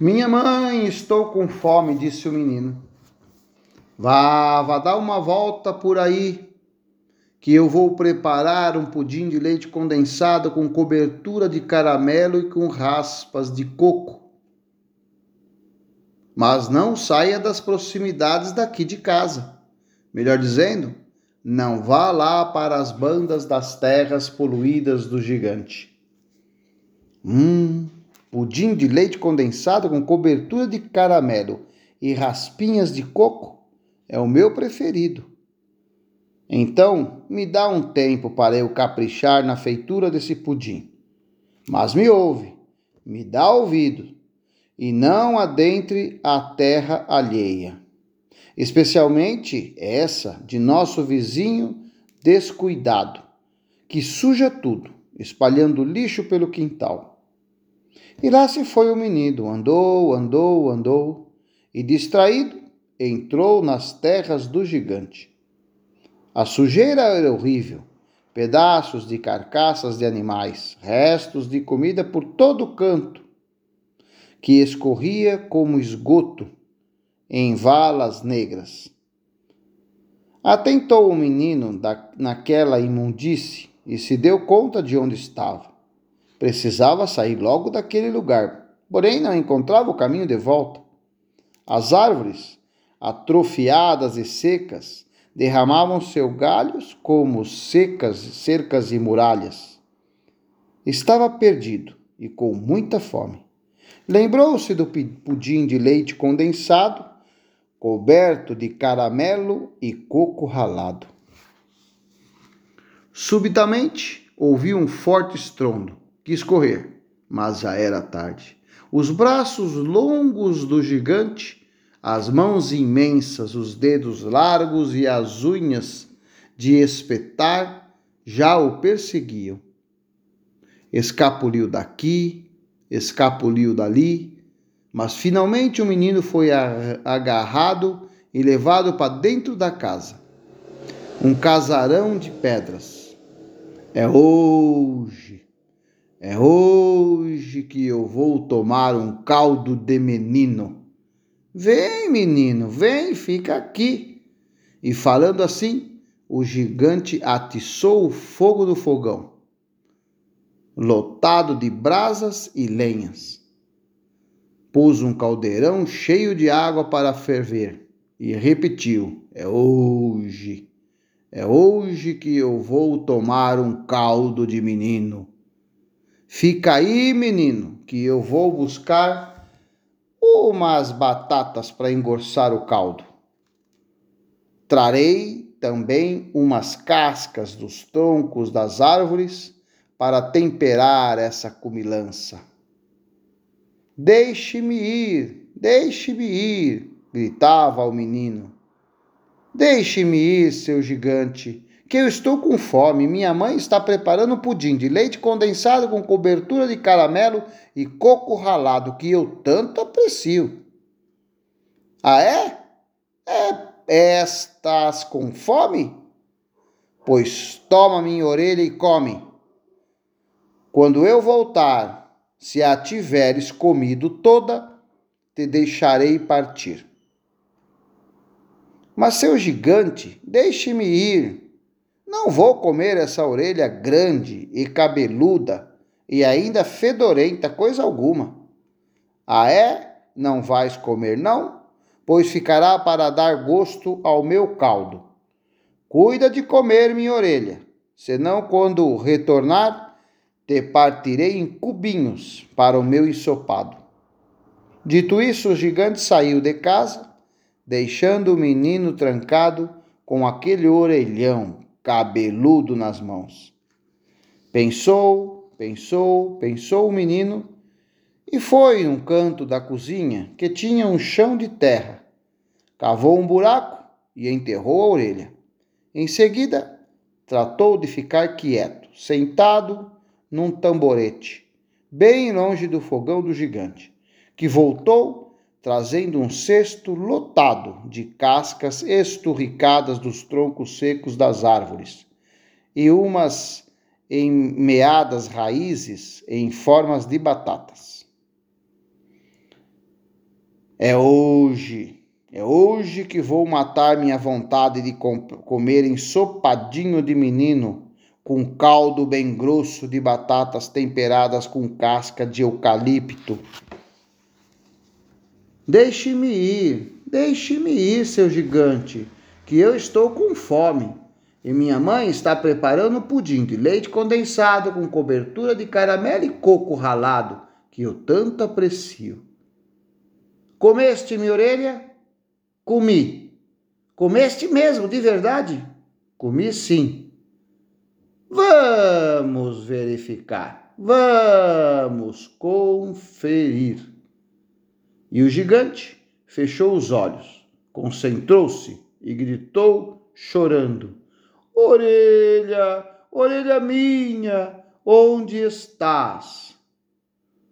Minha mãe, estou com fome, disse o menino. Vá, vá dar uma volta por aí, que eu vou preparar um pudim de leite condensado com cobertura de caramelo e com raspas de coco. Mas não saia das proximidades daqui de casa. Melhor dizendo, não vá lá para as bandas das terras poluídas do gigante. Hum, pudim de leite condensado com cobertura de caramelo e raspinhas de coco é o meu preferido. Então, me dá um tempo para eu caprichar na feitura desse pudim. Mas me ouve, me dá ouvido, e não adentre a terra alheia, especialmente essa de nosso vizinho descuidado, que suja tudo, espalhando lixo pelo quintal. E lá se foi o menino, andou, andou, andou, e distraído, entrou nas terras do gigante. A sujeira era horrível. Pedaços de carcaças de animais, restos de comida por todo canto, que escorria como esgoto em valas negras. Atentou o menino da, naquela imundície e se deu conta de onde estava. Precisava sair logo daquele lugar, porém não encontrava o caminho de volta. As árvores atrofiadas e secas, derramavam seus galhos como secas cercas e muralhas. Estava perdido e com muita fome. Lembrou-se do pudim de leite condensado, coberto de caramelo e coco ralado. Subitamente ouviu um forte estrondo. Quis correr, mas já era tarde. Os braços longos do gigante as mãos imensas, os dedos largos e as unhas de espetar já o perseguiam. Escapuliu daqui, escapuliu dali, mas finalmente o menino foi agarrado e levado para dentro da casa. Um casarão de pedras. É hoje, é hoje que eu vou tomar um caldo de menino. Vem, menino, vem, fica aqui. E falando assim, o gigante atiçou o fogo do fogão, lotado de brasas e lenhas. Pôs um caldeirão cheio de água para ferver e repetiu: É hoje, é hoje que eu vou tomar um caldo de menino. Fica aí, menino, que eu vou buscar umas batatas para engorçar o caldo. Trarei também umas cascas dos troncos das árvores para temperar essa comilança. Deixe-me ir, deixe-me ir, gritava o menino. Deixe-me ir, seu gigante, que eu estou com fome. Minha mãe está preparando pudim de leite condensado com cobertura de caramelo e coco ralado, que eu tanto aprecio. Ah, é? É, estás com fome? Pois toma minha orelha e come. Quando eu voltar, se a tiveres comido toda, te deixarei partir. Mas, seu gigante, deixe-me ir. Não vou comer essa orelha grande e cabeluda e ainda fedorenta, coisa alguma. Ah, é? Não vais comer, não? Pois ficará para dar gosto ao meu caldo. Cuida de comer minha orelha, senão, quando retornar, te partirei em cubinhos para o meu ensopado. Dito isso, o gigante saiu de casa, deixando o menino trancado com aquele orelhão cabeludo nas mãos. Pensou, pensou, pensou o menino e foi num canto da cozinha que tinha um chão de terra. Cavou um buraco e enterrou a orelha. Em seguida, tratou de ficar quieto, sentado num tamborete, bem longe do fogão do gigante, que voltou trazendo um cesto lotado de cascas esturricadas dos troncos secos das árvores e umas em meadas raízes em formas de batatas. É hoje, é hoje que vou matar minha vontade de com comer ensopadinho de menino com caldo bem grosso de batatas temperadas com casca de eucalipto. Deixe-me ir, deixe-me ir, seu gigante, que eu estou com fome. E minha mãe está preparando pudim de leite condensado com cobertura de caramelo e coco ralado, que eu tanto aprecio. Comeste minha orelha? Comi. Comeste mesmo, de verdade? Comi sim. Vamos verificar. Vamos conferir. E o gigante fechou os olhos, concentrou-se e gritou, chorando: Orelha, orelha minha, onde estás?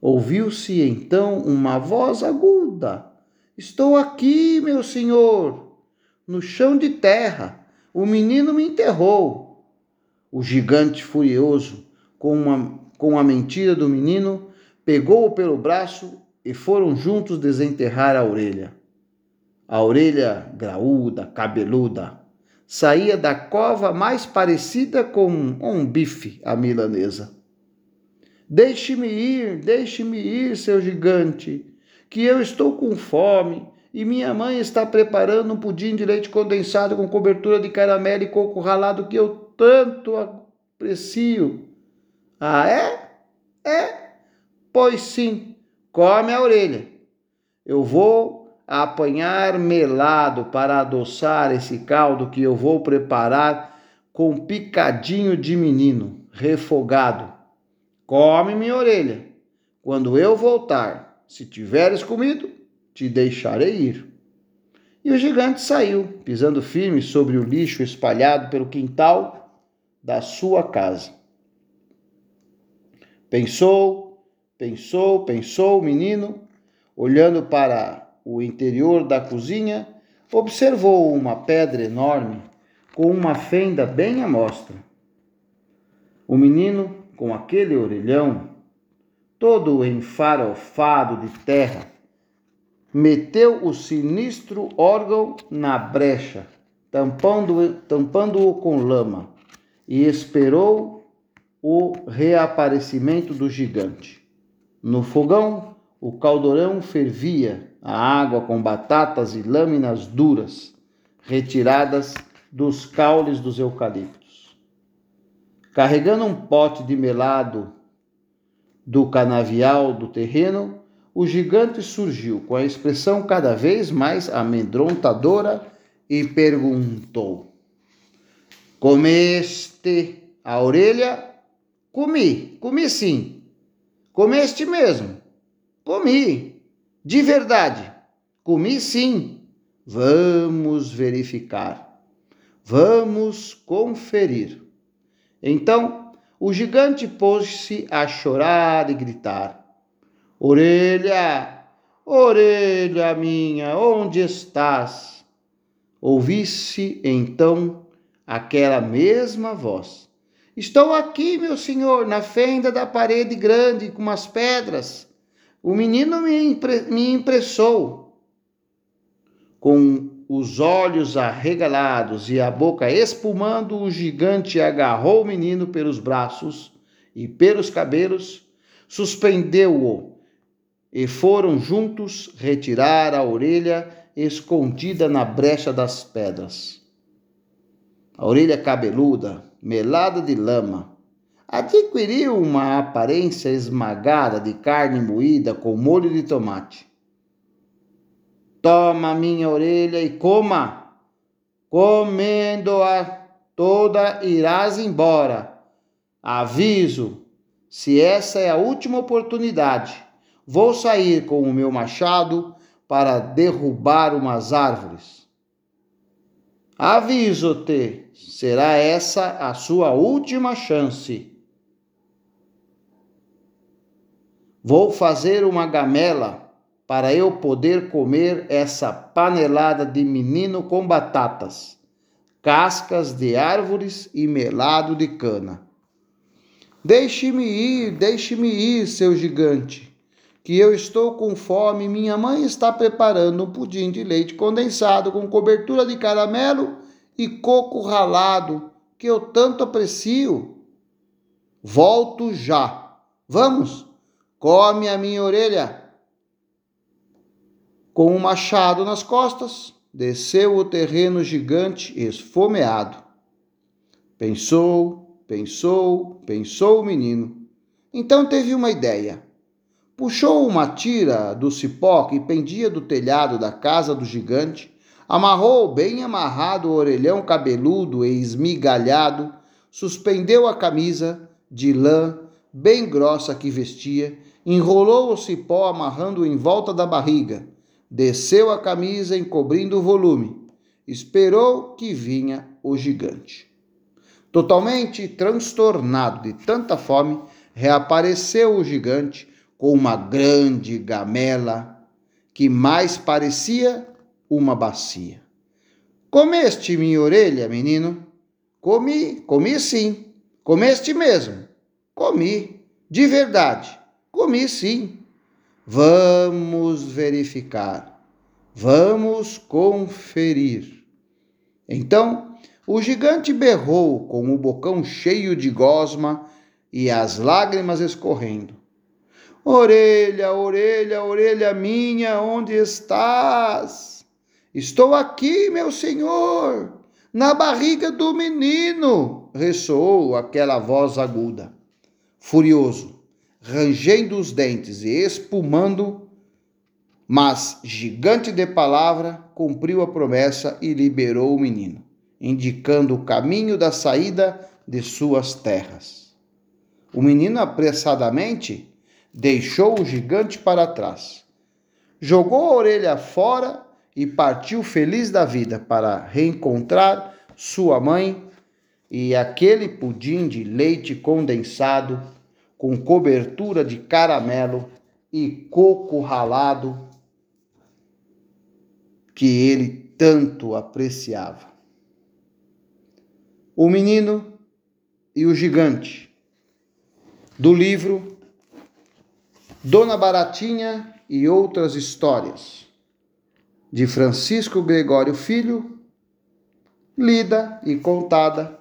Ouviu-se então uma voz aguda: Estou aqui, meu senhor, no chão de terra. O menino me enterrou. O gigante, furioso com, uma, com a mentira do menino, pegou-o pelo braço e foram juntos desenterrar a orelha. A orelha graúda, cabeluda, saía da cova mais parecida com um bife à milanesa. Deixe-me ir, deixe-me ir, seu gigante, que eu estou com fome e minha mãe está preparando um pudim de leite condensado com cobertura de caramelo e coco ralado que eu tanto aprecio. Ah, é? É? Pois sim, come a orelha. Eu vou apanhar melado para adoçar esse caldo que eu vou preparar com picadinho de menino, refogado Come minha orelha. Quando eu voltar, se tiveres comido, te deixarei ir. E o gigante saiu, pisando firme sobre o lixo espalhado pelo quintal da sua casa. Pensou, pensou, pensou o menino, olhando para o interior da cozinha, observou uma pedra enorme com uma fenda bem à mostra. O menino com aquele orelhão, todo enfarofado de terra, meteu o sinistro órgão na brecha, tampando-o tampando com lama, e esperou o reaparecimento do gigante. No fogão, o caldeirão fervia, a água com batatas e lâminas duras, retiradas dos caules dos eucaliptos. Carregando um pote de melado do canavial do terreno, o gigante surgiu com a expressão cada vez mais amedrontadora e perguntou: Comeste a orelha? Comi, comi sim. Comeste mesmo? Comi. De verdade? Comi sim. Vamos verificar. Vamos conferir. Então o gigante pôs-se a chorar e gritar: Orelha, orelha minha, onde estás? Ouvi-se então aquela mesma voz: Estou aqui, meu senhor, na fenda da parede grande com umas pedras. O menino me, impre me impressou. Com os olhos arregalados e a boca espumando, o gigante agarrou o menino pelos braços e pelos cabelos, suspendeu-o e foram juntos retirar a orelha escondida na brecha das pedras. A orelha cabeluda, melada de lama, adquiriu uma aparência esmagada de carne moída com molho de tomate. Toma minha orelha e coma. Comendo-a toda irás embora. Aviso: se essa é a última oportunidade, vou sair com o meu machado para derrubar umas árvores. Aviso-te, será essa a sua última chance. Vou fazer uma gamela para eu poder comer essa panelada de menino com batatas, cascas de árvores e melado de cana. Deixe-me ir, deixe-me ir, seu gigante, que eu estou com fome. Minha mãe está preparando um pudim de leite condensado com cobertura de caramelo e coco ralado, que eu tanto aprecio. Volto já. Vamos, come a minha orelha. Com um machado nas costas, desceu o terreno gigante esfomeado. Pensou, pensou, pensou o menino. Então teve uma ideia. Puxou uma tira do cipó que pendia do telhado da casa do gigante, amarrou bem amarrado o orelhão cabeludo e esmigalhado, suspendeu a camisa de lã bem grossa que vestia, enrolou o cipó amarrando em volta da barriga, desceu a camisa encobrindo o volume, esperou que vinha o gigante. Totalmente transtornado de tanta fome, reapareceu o gigante com uma grande gamela que mais parecia uma bacia. Comeste minha orelha, menino? Comi, comi sim. Comeste mesmo? Comi, de verdade. Comi sim. Vamos verificar. Vamos conferir. Então, o gigante berrou com o bocão cheio de gosma e as lágrimas escorrendo. Orelha, orelha, orelha minha, onde estás? Estou aqui, meu senhor, na barriga do menino, ressoou aquela voz aguda. Furioso, rangendo os dentes e espumando, mas, gigante de palavra, cumpriu a promessa e liberou o menino, indicando o caminho da saída de suas terras. O menino apressadamente deixou o gigante para trás, jogou a orelha fora e partiu feliz da vida para reencontrar sua mãe e aquele pudim de leite condensado com cobertura de caramelo e coco ralado que ele tanto apreciava. O menino e o gigante, do livro Dona Baratinha e outras histórias, de Francisco Gregório Filho, lida e contada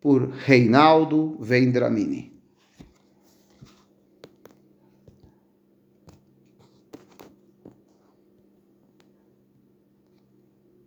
por Reinaldo Vendramini.